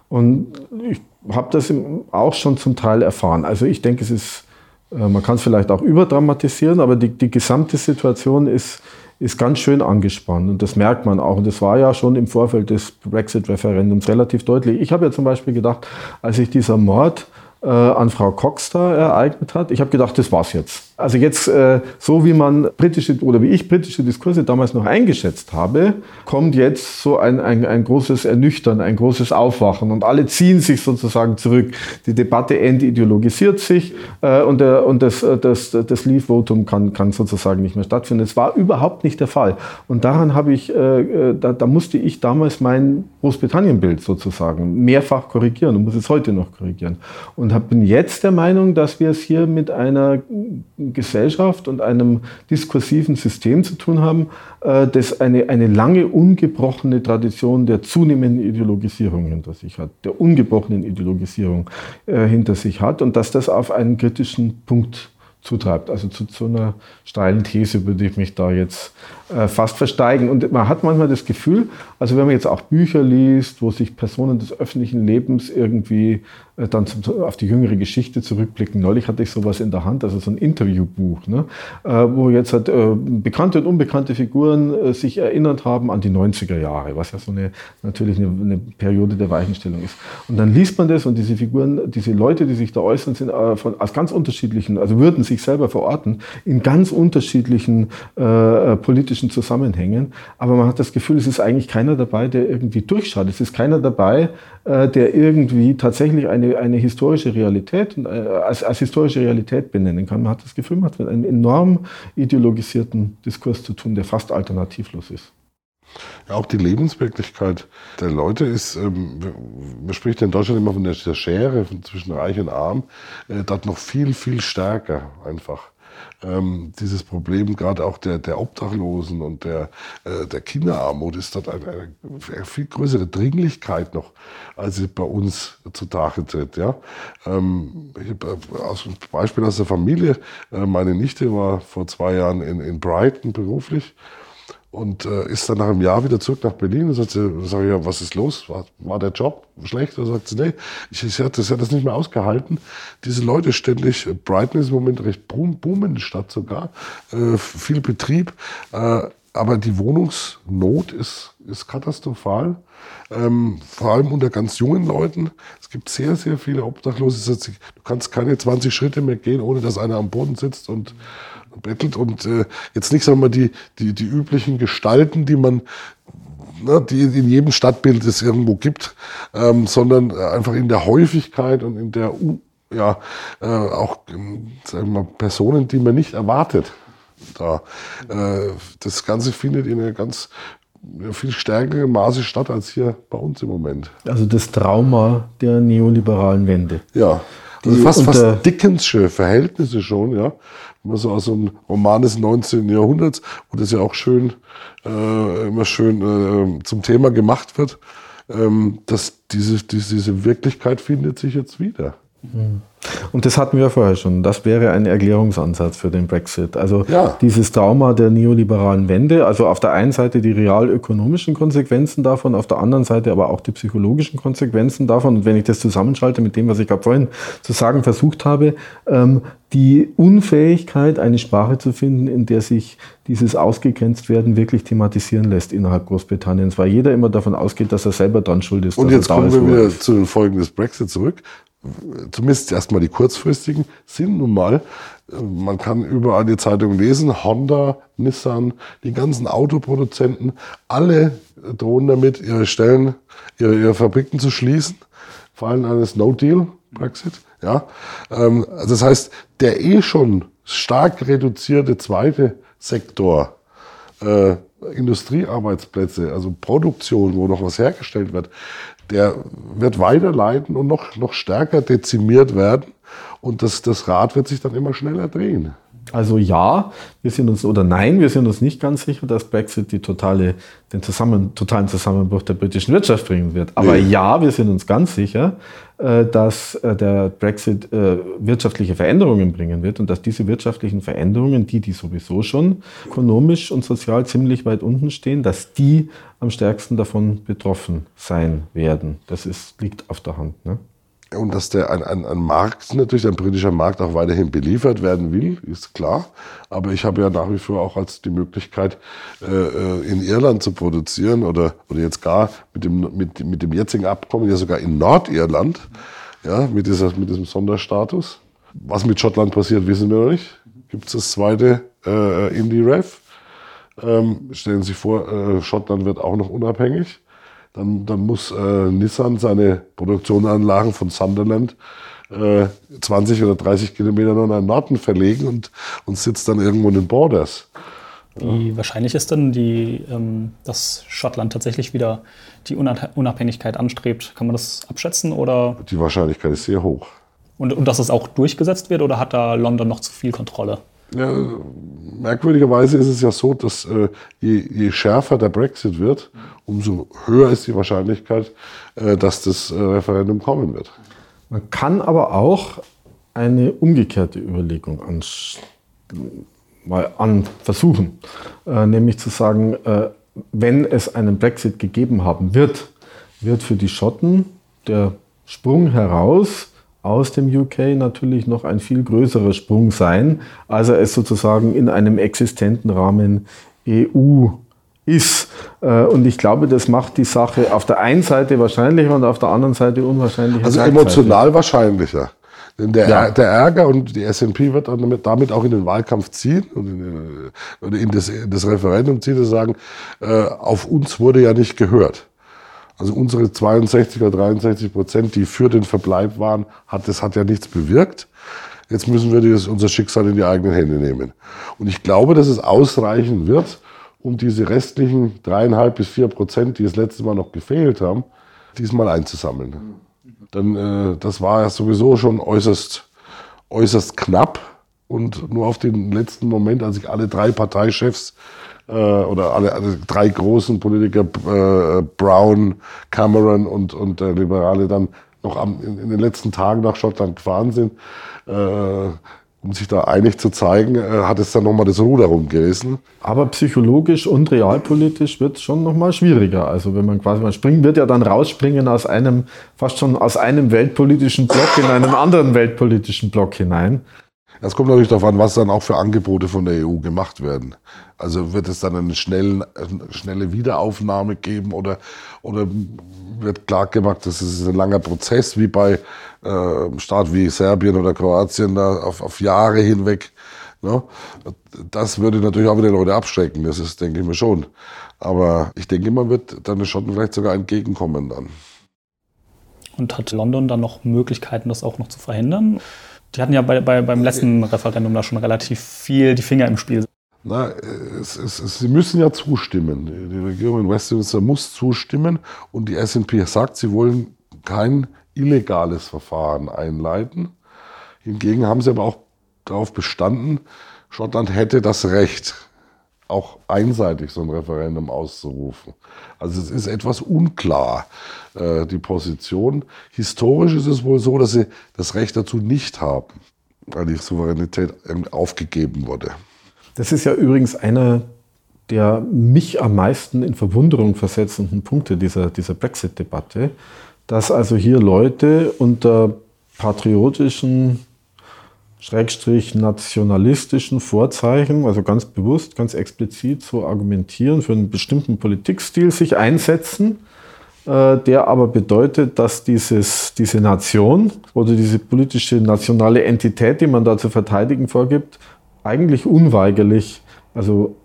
Und ich habe das auch schon zum Teil erfahren. Also ich denke, es ist, äh, man kann es vielleicht auch überdramatisieren, aber die, die gesamte Situation ist, ist ganz schön angespannt und das merkt man auch. Und das war ja schon im Vorfeld des Brexit-Referendums relativ deutlich. Ich habe ja zum Beispiel gedacht, als sich dieser Mord äh, an Frau Cox da ereignet hat, ich habe gedacht, das war's jetzt. Also jetzt, äh, so wie man britische oder wie ich britische Diskurse damals noch eingeschätzt habe, kommt jetzt so ein, ein, ein großes Ernüchtern, ein großes Aufwachen und alle ziehen sich sozusagen zurück. Die Debatte entideologisiert sich äh, und, der, und das, äh, das, das Leave-Votum kann, kann sozusagen nicht mehr stattfinden. Es war überhaupt nicht der Fall. Und daran habe ich, da, da musste ich damals mein Großbritannien-Bild sozusagen mehrfach korrigieren und muss es heute noch korrigieren. Und bin jetzt der Meinung, dass wir es hier mit einer Gesellschaft und einem diskursiven System zu tun haben, äh, das eine, eine lange ungebrochene Tradition der zunehmenden Ideologisierung hinter sich hat, der ungebrochenen Ideologisierung äh, hinter sich hat und dass das auf einen kritischen Punkt zutreibt. Also zu, zu einer steilen These würde ich mich da jetzt fast versteigen. Und man hat manchmal das Gefühl, also wenn man jetzt auch Bücher liest, wo sich Personen des öffentlichen Lebens irgendwie äh, dann zum, auf die jüngere Geschichte zurückblicken. Neulich hatte ich sowas in der Hand, also so ein Interviewbuch, ne, äh, wo jetzt halt, äh, bekannte und unbekannte Figuren äh, sich erinnert haben an die 90er Jahre, was ja so eine natürlich eine, eine, Periode der Weichenstellung ist. Und dann liest man das und diese Figuren, diese Leute, die sich da äußern, sind äh, von, aus ganz unterschiedlichen, also würden sich selber verorten, in ganz unterschiedlichen politischen politischen Zusammenhängen. Aber man hat das Gefühl, es ist eigentlich keiner dabei, der irgendwie durchschaut. Es ist keiner dabei, äh, der irgendwie tatsächlich eine, eine historische Realität äh, als, als historische Realität benennen kann. Man hat das Gefühl, man hat mit einem enorm ideologisierten Diskurs zu tun, der fast alternativlos ist. Ja, auch die Lebenswirklichkeit der Leute ist, ähm, man spricht in Deutschland immer von der Schere zwischen Reich und Arm, äh, dort noch viel, viel stärker einfach ähm, dieses Problem gerade auch der, der Obdachlosen und der, äh, der Kinderarmut ist dort eine, eine, viel größere Dringlichkeit noch, als sie bei uns zutage tritt. Ja? Ähm, ich habe äh, aus, Beispiel aus der Familie, äh, meine Nichte war vor zwei Jahren in, in Brighton beruflich und äh, ist dann nach einem Jahr wieder zurück nach Berlin und sagt sie, sag ich, ja, was ist los? War, war der Job schlecht? Und sagt sie, nee, ich, ich hatte das, das nicht mehr ausgehalten. Diese Leute ständig, Brighton ist im Moment recht boomende Stadt sogar, äh, viel Betrieb, äh, aber die Wohnungsnot ist, ist katastrophal. Ähm, vor allem unter ganz jungen Leuten. Es gibt sehr, sehr viele Obdachlose. Du kannst keine 20 Schritte mehr gehen, ohne dass einer am Boden sitzt und bettelt und äh, jetzt nicht, sagen wir mal, die, die, die üblichen Gestalten, die man ne, die in jedem Stadtbild es irgendwo gibt, ähm, sondern einfach in der Häufigkeit und in der ja äh, auch sagen wir mal, Personen, die man nicht erwartet. Da äh, das Ganze findet in einer ganz viel stärkeren Maße statt als hier bei uns im Moment. Also das Trauma der neoliberalen Wende. Ja. Also fast, fast Dickensche Verhältnisse schon, ja immer so aus einem Roman des 19. Jahrhunderts, wo das ja auch schön, äh, immer schön äh, zum Thema gemacht wird, ähm, dass diese, diese Wirklichkeit findet sich jetzt wieder. Mhm. Und das hatten wir vorher schon. Das wäre ein Erklärungsansatz für den Brexit. Also ja. dieses Trauma der neoliberalen Wende, also auf der einen Seite die realökonomischen Konsequenzen davon, auf der anderen Seite aber auch die psychologischen Konsequenzen davon. Und wenn ich das zusammenschalte mit dem, was ich gerade vorhin zu sagen versucht habe, ähm, die Unfähigkeit, eine Sprache zu finden, in der sich dieses ausgegrenzt werden wirklich thematisieren lässt innerhalb Großbritanniens, weil jeder immer davon ausgeht, dass er selber dran schuld ist. Und jetzt kommen wir wieder zu den Folgen des Brexit zurück zumindest erstmal die kurzfristigen, sind nun mal, man kann überall die Zeitung lesen, Honda, Nissan, die ganzen Autoproduzenten, alle drohen damit, ihre Stellen, ihre, ihre Fabriken zu schließen, vor allem eines No-Deal-Brexit. Ja, ähm, das heißt, der eh schon stark reduzierte zweite Sektor, äh, Industriearbeitsplätze, also Produktion, wo noch was hergestellt wird, der wird weiter leiden und noch, noch stärker dezimiert werden. Und das, das Rad wird sich dann immer schneller drehen. Also ja, wir sind uns, oder nein, wir sind uns nicht ganz sicher, dass Brexit die totale, den zusammen, totalen Zusammenbruch der britischen Wirtschaft bringen wird. Aber nee. ja, wir sind uns ganz sicher, äh, dass äh, der Brexit äh, wirtschaftliche Veränderungen bringen wird und dass diese wirtschaftlichen Veränderungen, die, die sowieso schon ökonomisch und sozial ziemlich weit unten stehen, dass die am stärksten davon betroffen sein werden. Das ist, liegt auf der Hand. Ne? Und dass der ein, ein, ein Markt, natürlich ein britischer Markt auch weiterhin beliefert werden will, ist klar. Aber ich habe ja nach wie vor auch als die Möglichkeit, äh, äh, in Irland zu produzieren oder, oder jetzt gar mit dem, mit, mit dem jetzigen Abkommen ja sogar in Nordirland, ja, mit, dieser, mit diesem Sonderstatus. Was mit Schottland passiert, wissen wir noch nicht. gibt es das zweite äh, Indie Rev. Ähm, stellen Sie sich vor, äh, Schottland wird auch noch unabhängig. Dann, dann muss äh, Nissan seine Produktionsanlagen von Sunderland äh, 20 oder 30 Kilometer nach den Norden verlegen und, und sitzt dann irgendwo in den Borders. Wie wahrscheinlich ist denn, die, ähm, dass Schottland tatsächlich wieder die Unabhängigkeit anstrebt? Kann man das abschätzen? Oder? Die Wahrscheinlichkeit ist sehr hoch. Und, und dass es auch durchgesetzt wird oder hat da London noch zu viel Kontrolle? Ja, merkwürdigerweise ist es ja so, dass äh, je, je, schärfer der Brexit wird, umso höher ist die Wahrscheinlichkeit, äh, dass das äh, Referendum kommen wird. Man kann aber auch eine umgekehrte Überlegung mal an versuchen, äh, nämlich zu sagen, äh, wenn es einen Brexit gegeben haben wird, wird für die Schotten der Sprung heraus aus dem UK natürlich noch ein viel größerer Sprung sein, als er es sozusagen in einem existenten Rahmen EU ist. Äh, und ich glaube, das macht die Sache auf der einen Seite wahrscheinlicher und auf der anderen Seite unwahrscheinlicher. Also emotional wahrscheinlicher. Denn der, ja. der Ärger und die SNP wird damit, auch in den Wahlkampf ziehen und in, oder in das, in das Referendum ziehen und sagen, äh, auf uns wurde ja nicht gehört. Also unsere 62 oder 63 Prozent, die für den Verbleib waren, hat, das hat ja nichts bewirkt. Jetzt müssen wir das, unser Schicksal in die eigenen Hände nehmen. Und ich glaube, dass es ausreichen wird, um diese restlichen dreieinhalb bis vier Prozent, die das letzte Mal noch gefehlt haben, diesmal einzusammeln. Dann, äh, das war ja sowieso schon äußerst, äußerst knapp. Und nur auf den letzten Moment, als sich alle drei Parteichefs äh, oder alle, alle drei großen Politiker, äh, Brown, Cameron und, und der Liberale, dann noch am, in, in den letzten Tagen nach Schottland gefahren sind, äh, um sich da einig zu zeigen, äh, hat es dann nochmal das Ruder rumgerissen. Aber psychologisch und realpolitisch wird es schon nochmal schwieriger. Also wenn man quasi, man springt, wird ja dann rausspringen aus einem, fast schon aus einem weltpolitischen Block in einen anderen weltpolitischen Block hinein. Es kommt natürlich darauf an, was dann auch für Angebote von der EU gemacht werden. Also wird es dann eine, schnellen, eine schnelle Wiederaufnahme geben oder, oder wird klar gemacht, das ist ein langer Prozess, wie bei äh, Staat wie Serbien oder Kroatien, da auf, auf Jahre hinweg. Ne? Das würde natürlich auch wieder Leute abschrecken, das ist, denke ich mir schon. Aber ich denke, man wird dann den Schotten vielleicht sogar entgegenkommen dann. Und hat London dann noch Möglichkeiten, das auch noch zu verhindern? Die hatten ja bei, bei, beim letzten Referendum da schon relativ viel die Finger im Spiel. Na, es, es, es, sie müssen ja zustimmen. Die Regierung in Westminster muss zustimmen und die SNP sagt, sie wollen kein illegales Verfahren einleiten. Hingegen haben sie aber auch darauf bestanden, Schottland hätte das Recht, auch einseitig so ein Referendum auszurufen. Also es ist etwas unklar, äh, die Position. Historisch ist es wohl so, dass sie das Recht dazu nicht haben, weil die Souveränität aufgegeben wurde. Das ist ja übrigens einer der mich am meisten in Verwunderung versetzenden Punkte dieser, dieser Brexit-Debatte, dass also hier Leute unter patriotischen schrägstrich nationalistischen Vorzeichen, also ganz bewusst, ganz explizit so argumentieren, für einen bestimmten Politikstil sich einsetzen, äh, der aber bedeutet, dass dieses, diese Nation oder diese politische nationale Entität, die man da zu verteidigen vorgibt, eigentlich unweigerlich, also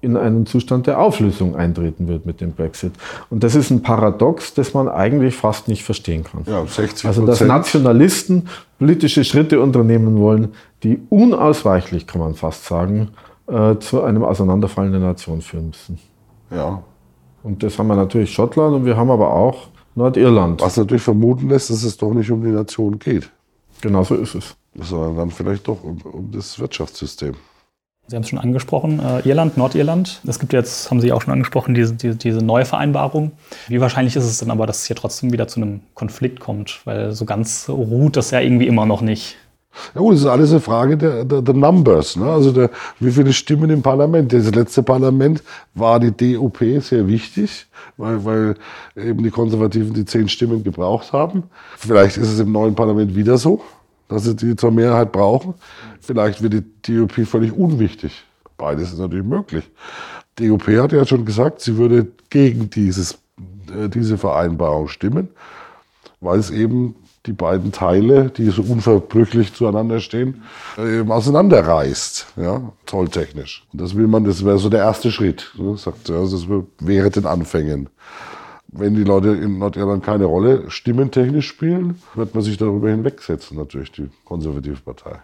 in einen Zustand der Auflösung eintreten wird mit dem Brexit. Und das ist ein Paradox, das man eigentlich fast nicht verstehen kann. Ja, 60 also dass Nationalisten politische Schritte unternehmen wollen, die unausweichlich, kann man fast sagen, äh, zu einem Auseinanderfallen der Nation führen müssen. Ja. Und das haben wir natürlich Schottland und wir haben aber auch Nordirland. Was natürlich vermuten lässt, dass es doch nicht um die Nation geht. Genau so ist es. Sondern dann vielleicht doch um, um das Wirtschaftssystem. Sie haben es schon angesprochen, äh, Irland, Nordirland. Es gibt jetzt, haben Sie auch schon angesprochen, diese, diese, diese neue Vereinbarung. Wie wahrscheinlich ist es denn aber, dass es hier trotzdem wieder zu einem Konflikt kommt? Weil so ganz ruht das ja irgendwie immer noch nicht. Ja gut, das ist alles eine Frage der, der, der Numbers. Ne? Also der, wie viele Stimmen im Parlament. Das letzte Parlament war die DUP sehr wichtig, weil, weil eben die Konservativen die zehn Stimmen gebraucht haben. Vielleicht ist es im neuen Parlament wieder so dass sie die zur Mehrheit brauchen. Vielleicht wird die DUP völlig unwichtig. Beides ist natürlich möglich. Die DUP hat ja schon gesagt, sie würde gegen dieses, äh, diese Vereinbarung stimmen, weil es eben die beiden Teile, die so unverbrüchlich zueinander stehen, eben auseinanderreißt, ja, zolltechnisch. Und das will man, das wäre so der erste Schritt, ne, sagt er, also das wäre den Anfängen. Wenn die Leute in Nordirland keine Rolle stimmentechnisch spielen, wird man sich darüber hinwegsetzen, natürlich die konservative Partei.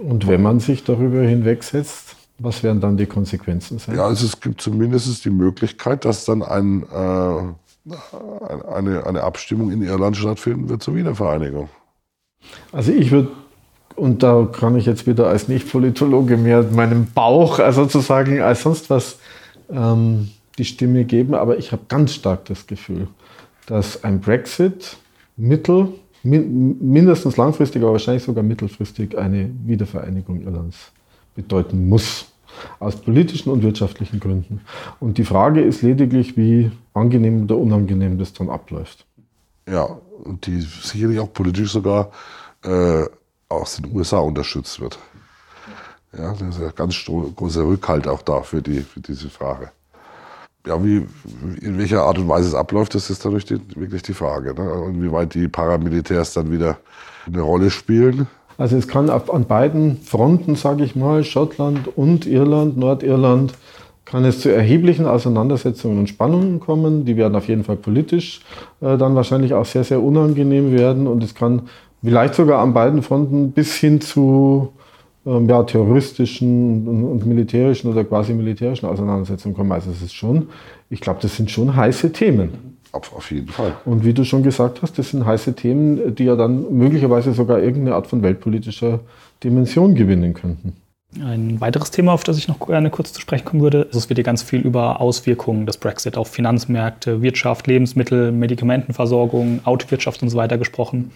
Und wenn man sich darüber hinwegsetzt, was werden dann die Konsequenzen sein? Ja, also es gibt zumindest die Möglichkeit, dass dann ein, äh, eine, eine Abstimmung in Irland stattfinden wird zur Wiedervereinigung. Also ich würde, und da kann ich jetzt wieder als Nicht-Politologe mehr meinem Bauch also sozusagen als sonst was ähm, die Stimme geben, aber ich habe ganz stark das Gefühl, dass ein Brexit mittel, mindestens langfristig, aber wahrscheinlich sogar mittelfristig eine Wiedervereinigung Irlands bedeuten muss. Aus politischen und wirtschaftlichen Gründen. Und die Frage ist lediglich, wie angenehm oder unangenehm das dann abläuft. Ja, und die sicherlich auch politisch sogar äh, aus den USA unterstützt wird. Ja, da ist ein ganz großer Rückhalt auch da für, die, für diese Frage. Ja, wie, in welcher Art und Weise es abläuft, das ist dadurch die, wirklich die Frage. Ne? Inwieweit die Paramilitärs dann wieder eine Rolle spielen. Also es kann auf, an beiden Fronten, sage ich mal, Schottland und Irland, Nordirland, kann es zu erheblichen Auseinandersetzungen und Spannungen kommen. Die werden auf jeden Fall politisch äh, dann wahrscheinlich auch sehr, sehr unangenehm werden. Und es kann vielleicht sogar an beiden Fronten bis hin zu ja, terroristischen und, und, militärischen oder quasi militärischen Auseinandersetzungen kommen. Also es ist schon, ich glaube, das sind schon heiße Themen. Auf, auf jeden Fall. Und wie du schon gesagt hast, das sind heiße Themen, die ja dann möglicherweise sogar irgendeine Art von weltpolitischer Dimension gewinnen könnten. Ein weiteres Thema, auf das ich noch gerne kurz zu sprechen kommen würde, ist, es wird hier ganz viel über Auswirkungen des Brexit auf Finanzmärkte, Wirtschaft, Lebensmittel, Medikamentenversorgung, Autowirtschaft und so weiter gesprochen.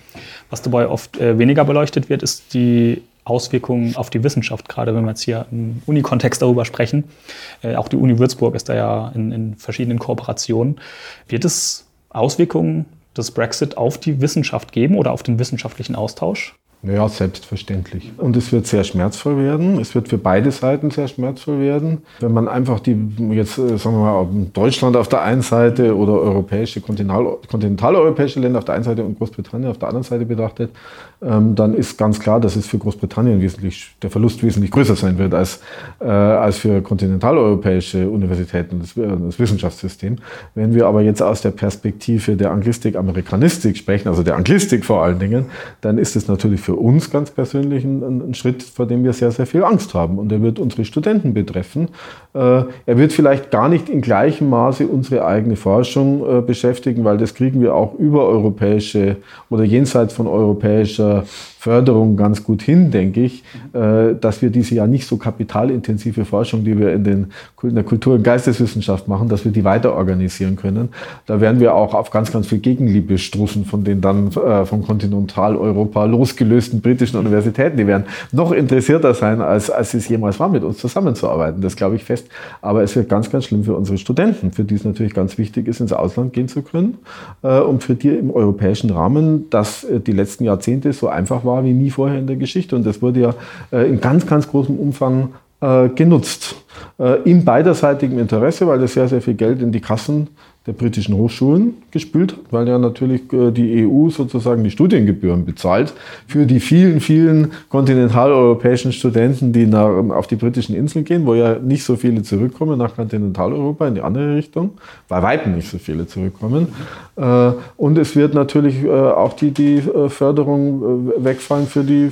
Was dabei oft äh, weniger beleuchtet wird, ist die Auswirkungen auf die Wissenschaft, gerade wenn wir jetzt hier im Unikontext darüber sprechen. Äh, auch die Uni Würzburg ist da ja in, in verschiedenen Kooperationen. Wird es Auswirkungen des Brexit auf die Wissenschaft geben oder auf den wissenschaftlichen Austausch? Ja, selbstverständlich. Und es wird sehr schmerzvoll werden. Es wird für beide Seiten sehr schmerzvoll werden. Wenn man einfach die, jetzt äh, sagen wir mal, Deutschland auf der einen Seite oder europäische, kontinental, kontinentaleuropäische Länder auf der einen Seite und Großbritannien auf der anderen Seite betrachtet, dann ist ganz klar, dass es für Großbritannien wesentlich, der Verlust wesentlich größer sein wird als, äh, als für kontinentaleuropäische Universitäten und das, das Wissenschaftssystem. Wenn wir aber jetzt aus der Perspektive der Anglistik, Amerikanistik sprechen, also der Anglistik vor allen Dingen, dann ist es natürlich für uns ganz persönlich ein, ein Schritt, vor dem wir sehr, sehr viel Angst haben. Und er wird unsere Studenten betreffen. Äh, er wird vielleicht gar nicht in gleichem Maße unsere eigene Forschung äh, beschäftigen, weil das kriegen wir auch über europäische oder jenseits von europäischer äh, Förderung ganz gut hin, denke ich, äh, dass wir diese ja nicht so kapitalintensive Forschung, die wir in, den, in der Kultur- und Geisteswissenschaft machen, dass wir die weiter organisieren können. Da werden wir auch auf ganz, ganz viel Gegenliebe stoßen von den dann äh, von Kontinentaleuropa losgelösten britischen Universitäten. Die werden noch interessierter sein, als, als es jemals war, mit uns zusammenzuarbeiten. Das glaube ich fest. Aber es wird ganz, ganz schlimm für unsere Studenten, für die es natürlich ganz wichtig ist, ins Ausland gehen zu können äh, und für die im europäischen Rahmen, dass die letzten Jahrzehnte so einfach war, war wie nie vorher in der Geschichte. Und das wurde ja äh, in ganz, ganz großem Umfang äh, genutzt. Äh, im beiderseitigen Interesse, weil es sehr, sehr viel Geld in die Kassen der britischen Hochschulen gespült hat, weil ja natürlich äh, die EU sozusagen die Studiengebühren bezahlt für die vielen, vielen kontinentaleuropäischen Studenten, die nach, auf die britischen Inseln gehen, wo ja nicht so viele zurückkommen nach Kontinentaleuropa in die andere Richtung, bei weitem nicht so viele zurückkommen. Äh, und es wird natürlich äh, auch die, die Förderung wegfallen für die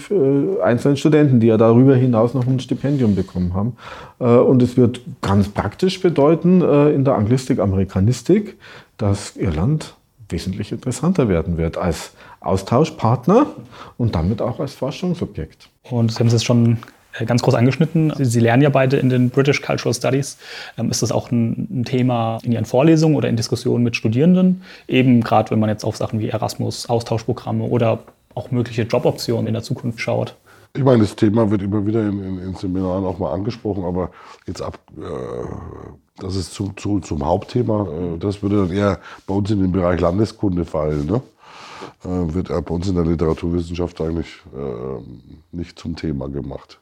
einzelnen Studenten, die ja darüber hinaus noch ein Stipendium bekommen haben. Und es wird ganz praktisch bedeuten in der Anglistik, Amerikanistik, dass Irland wesentlich interessanter werden wird als Austauschpartner und damit auch als Forschungsobjekt. Und Sie haben es jetzt schon äh, ganz groß angeschnitten. Sie, lernen ja beide in den British Cultural Studies. Ähm, ist das auch ein, Thema in Ihren Vorlesungen oder in Diskussionen mit Studierenden? Eben gerade, wenn man jetzt auf Sachen wie Erasmus, Austauschprogramme oder auch mögliche Joboptionen in der Zukunft schaut. Ich meine, das Thema wird immer wieder in, in, in Seminaren auch mal angesprochen, aber jetzt ab, äh, das ist zu, zu, zum Hauptthema. Äh, das würde dann eher bei uns in den Bereich Landeskunde fallen. Ne? Äh, wird bei uns in der Literaturwissenschaft eigentlich äh, nicht zum Thema gemacht.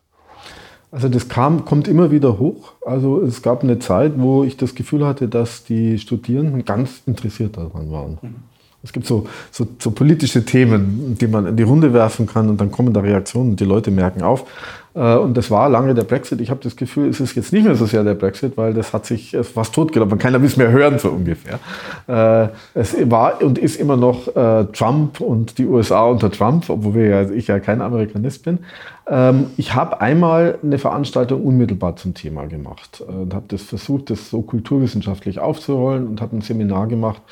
Also das kam, kommt immer wieder hoch. Also es gab eine Zeit, wo ich das Gefühl hatte, dass die Studierenden ganz interessiert daran waren. Mhm. Es gibt so, so, so, politische Themen, die man in die Runde werfen kann und dann kommen da Reaktionen und die Leute merken auf. Äh, und das war lange der Brexit. Ich habe das Gefühl, es ist jetzt nicht mehr so sehr der Brexit, weil das hat sich fast totgelaufen. Keiner will es mehr hören, so ungefähr. Äh, es war und ist immer noch äh, Trump und die USA unter Trump, obwohl ja, ich ja kein Amerikanist bin. Ähm, ich habe einmal eine Veranstaltung unmittelbar zum Thema gemacht und habe das versucht, das so kulturwissenschaftlich aufzurollen und habe ein Seminar gemacht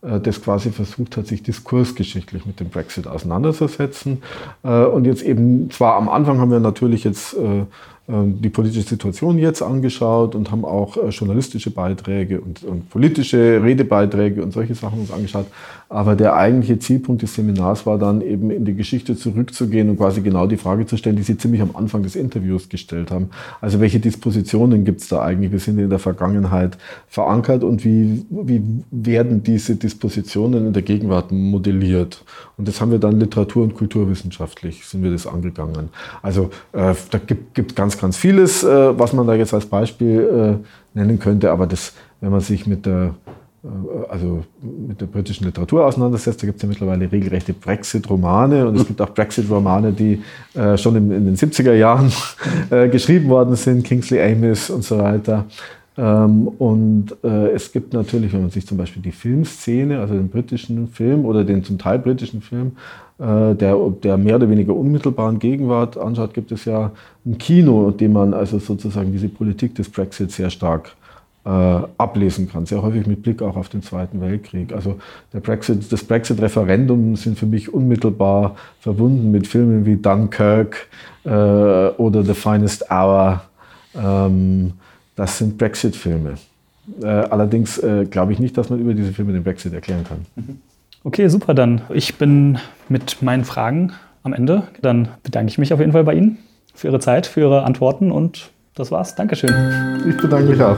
das quasi versucht hat, sich diskursgeschichtlich mit dem Brexit auseinanderzusetzen. Äh, und jetzt eben, zwar am Anfang haben wir natürlich jetzt äh, die politische Situation jetzt angeschaut und haben auch äh, journalistische Beiträge und, und, politische Redebeiträge und solche Sachen uns angeschaut. Aber der eigentliche Zielpunkt des Seminars war dann eben in die Geschichte zurückzugehen und quasi genau die Frage zu stellen, die Sie ziemlich am Anfang des Interviews gestellt haben. Also welche Dispositionen gibt es da eigentlich? Wir sind in der Vergangenheit verankert und wie, wie werden diese Dispositionen in der Gegenwart modelliert? Und das haben wir dann literatur- und kulturwissenschaftlich sind wir das angegangen. Also äh, da gibt es ganz ganz, vieles, äh, was man da jetzt als Beispiel äh, nennen könnte. Aber das, wenn man sich mit der, also mit der britischen Literatur auseinandersetzt, da gibt es ja mittlerweile regelrechte Brexit-Romane und es gibt auch Brexit-Romane, die äh, schon in, in, den 70er Jahren äh, geschrieben worden sind, Kingsley Amis und so weiter. Ähm, und äh, es gibt natürlich, wenn man sich zum Beispiel die Filmszene, also den britischen Film oder den zum Teil britischen Film, äh, der, der mehr oder weniger unmittelbaren Gegenwart anschaut, gibt es ja ein Kino, in dem man also sozusagen diese Politik des Brexit sehr stark äh, ablesen kann, sehr häufig mit Blick auch auf den Zweiten Weltkrieg. Also der Brexit, das Brexit-Referendum sind für mich unmittelbar verbunden mit Filmen wie Dunkirk äh, oder The Finest Hour. Ähm, das sind Brexit-Filme. Äh, allerdings äh, glaube ich nicht, dass man über diese Filme den Brexit erklären kann. Mhm. Okay, super. Dann ich bin mit meinen Fragen am Ende. Dann bedanke ich mich auf jeden Fall bei Ihnen für Ihre Zeit, für Ihre Antworten und das war's. Dankeschön. Ich bedanke mich auch.